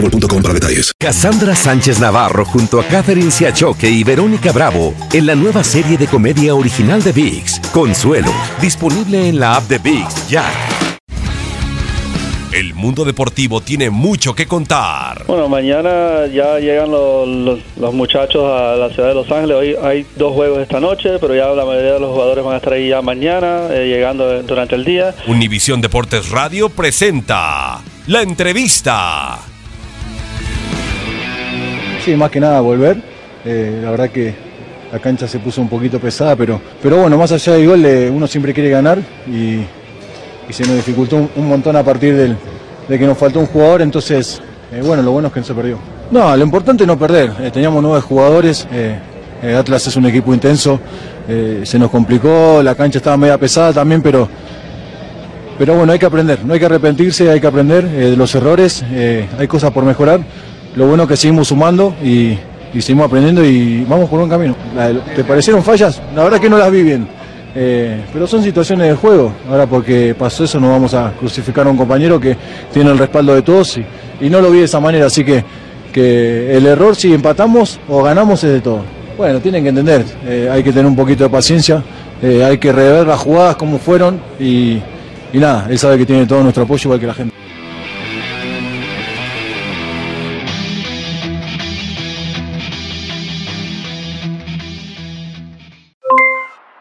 boostmobile.com. Cassandra Sánchez Navarro junto a Catherine Siachoque y Verónica Bravo en la nueva serie de comedia original de VIX, Consuelo, disponible en la app de VIX ya. El mundo deportivo tiene mucho que contar. Bueno, mañana ya llegan los, los- muchachos a la ciudad de Los Ángeles. Hoy hay dos juegos esta noche, pero ya la mayoría de los jugadores van a estar ahí ya mañana, eh, llegando durante el día. Univisión Deportes Radio presenta la entrevista. Sí, más que nada volver. Eh, la verdad que la cancha se puso un poquito pesada, pero, pero bueno, más allá del gol, eh, uno siempre quiere ganar y, se nos dificultó un, montón a partir del- de que nos faltó un jugador, entonces, eh, bueno, lo bueno es que no se perdió. No, lo importante es no perder. Teníamos nueve jugadores, Atlas es un equipo intenso, se nos complicó, la cancha estaba media pesada también, pero, pero bueno, hay que aprender, no hay que arrepentirse, hay que aprender de los errores, hay cosas por mejorar. Lo bueno es que seguimos sumando y, seguimos aprendiendo y vamos por buen camino. ¿Te parecieron fallas? La verdad que no las vi bien. Eh, pero son situaciones de juego. Ahora porque pasó eso no vamos a crucificar a un compañero que tiene el respaldo de todos y, no lo vi de esa manera. Así que, que el error si empatamos o ganamos es de todo. Bueno, tienen que entender, eh, hay que tener un poquito de paciencia, eh, hay que rever las jugadas como fueron y nada, él sabe que tiene todo nuestro apoyo igual que la gente.